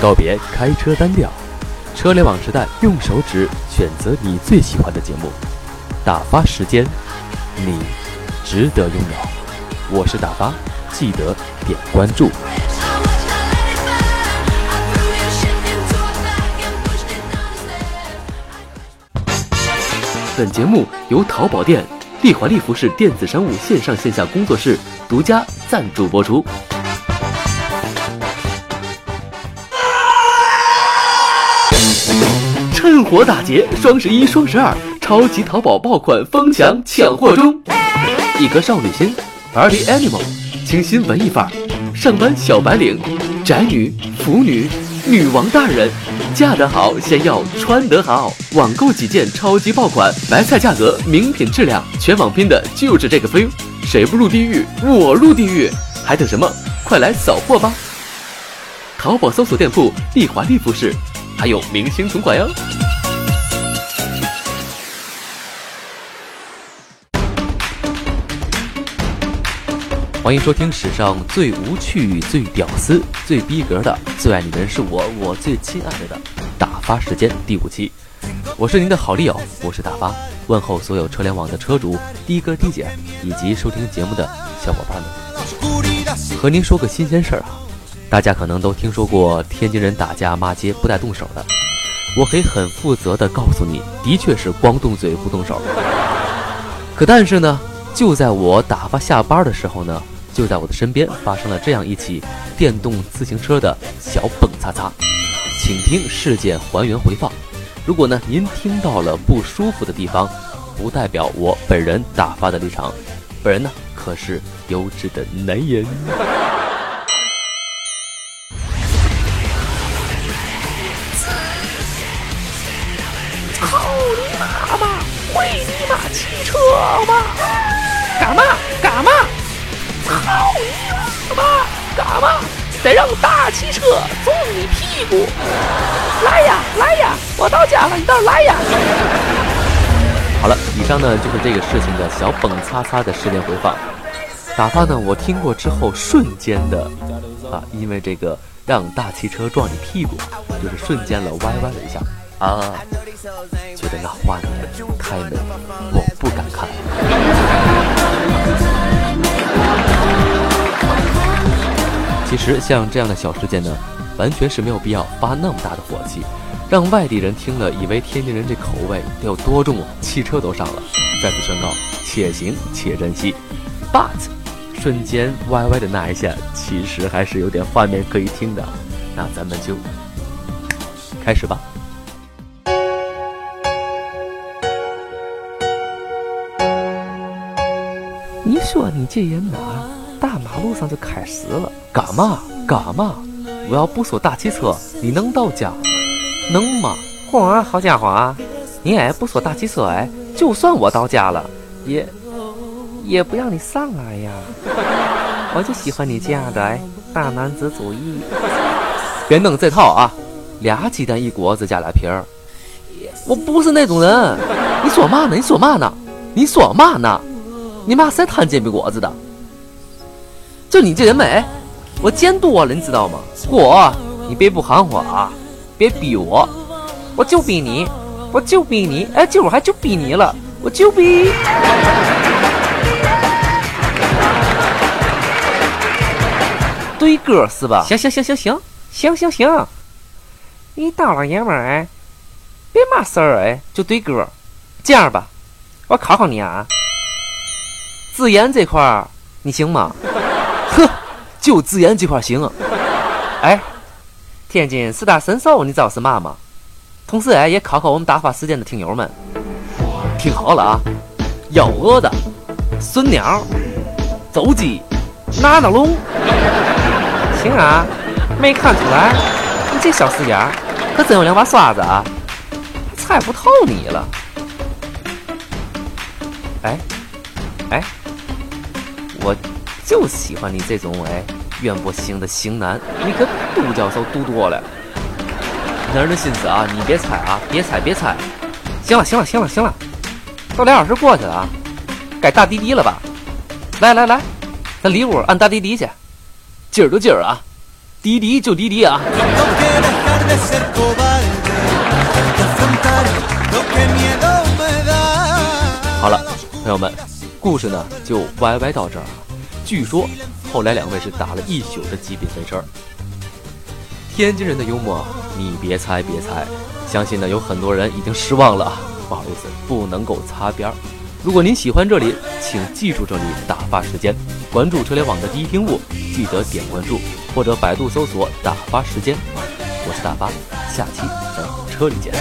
告别开车单调，车联网时代，用手指选择你最喜欢的节目，打发时间，你值得拥有。我是打发，记得点关注。本节目由淘宝店利华利服饰电子商务线上线下工作室独家赞助播出。趁火打劫，双十一、双十二，超级淘宝爆款疯抢抢货中！一颗少女心，Party Animal，清新文艺范儿，上班小白领，宅女、腐女、女王大人，嫁得好先要穿得好。网购几件超级爆款，白菜价格，名品质量，全网拼的就是这个 feel。谁不入地狱，我入地狱，还等什么？快来扫货吧！淘宝搜索店铺丽华丽服饰。还有明星存款哟！欢迎收听史上最无趣、最屌丝、最逼格的最爱你的人是我，我最亲爱的的打发时间第五期，我是您的好利友，我是打发，问候所有车联网的车主、的哥、的姐以及收听节目的小伙伴们，和您说个新鲜事儿啊！大家可能都听说过天津人打架骂街不带动手的，我可以很负责的告诉你，的确是光动嘴不动手。可但是呢，就在我打发下班的时候呢，就在我的身边发生了这样一起电动自行车的小蹦擦擦，请听事件还原回放。如果呢您听到了不舒服的地方，不代表我本人打发的立场，本人呢可是优质的男人。汽车吗？妈！干嘛？得让大汽车撞你屁股！来呀，来呀！我到家了，你倒来呀！好了，以上呢就是这个事情的小蹦擦擦的事件回放。打发呢，我听过之后瞬间的啊，因为这个让大汽车撞你屁股，就是瞬间了歪歪了一下啊。觉得那画面太美，我不敢看。其实像这样的小事件呢，完全是没有必要发那么大的火气，让外地人听了以为天津人这口味得有多重，汽车都上了。再次宣告，且行且珍惜。But，瞬间歪歪的那一下，其实还是有点画面可以听的。那咱们就开始吧。你说你这人哪，大马路上就开始了，干嘛干嘛？我要不说大汽车，你能到家吗？能吗？嚯，好家伙啊！你也不说大汽车哎，就算我到家了，也也不让你上来呀！我就喜欢你这样的哎，大男子主义。别弄这套啊！俩鸡蛋一锅子加俩皮儿，我不是那种人。你说嘛呢？你说嘛呢？你说嘛呢？你妈谁摊煎饼果子的？就你这人美，我见多了，你知道吗？嚯，你别不含糊啊！别逼我，我就逼你，我就逼你，哎，今儿还就逼你了，我就逼。对歌是吧？行行行行行行行行，你大老爷们儿哎，别嘛事儿哎，就对歌。这样吧，我考考你啊。自研这块儿你行吗？就自研这块行。哎，天津四大神兽你知道是嘛吗？同时哎，也考考我们打发时间的听友们。听好了啊，幺蛾子、孙鸟、走鸡、拿拿龙。行啊，没看出来，你这小四眼可真有两把刷子啊！猜不透你了。哎，哎。我就喜欢你这种哎，渊博型的型男，你可杜教授读多了。男人的心思啊，你别猜啊，别猜别猜。行了行了行了行了，都俩小时过去了啊，该打滴滴了吧？来来来，咱里屋按打滴滴去。今儿就今儿啊，滴滴就滴滴啊！好了，朋友们，故事呢就歪歪到这儿。据说后来两位是打了一宿的极品飞车。天津人的幽默，你别猜别猜，相信呢有很多人已经失望了。不好意思，不能够擦边儿。如果您喜欢这里，请记住这里打发时间，关注车联网的第一听物，记得点关注或者百度搜索“打发时间”。我是大发，下期在车里见。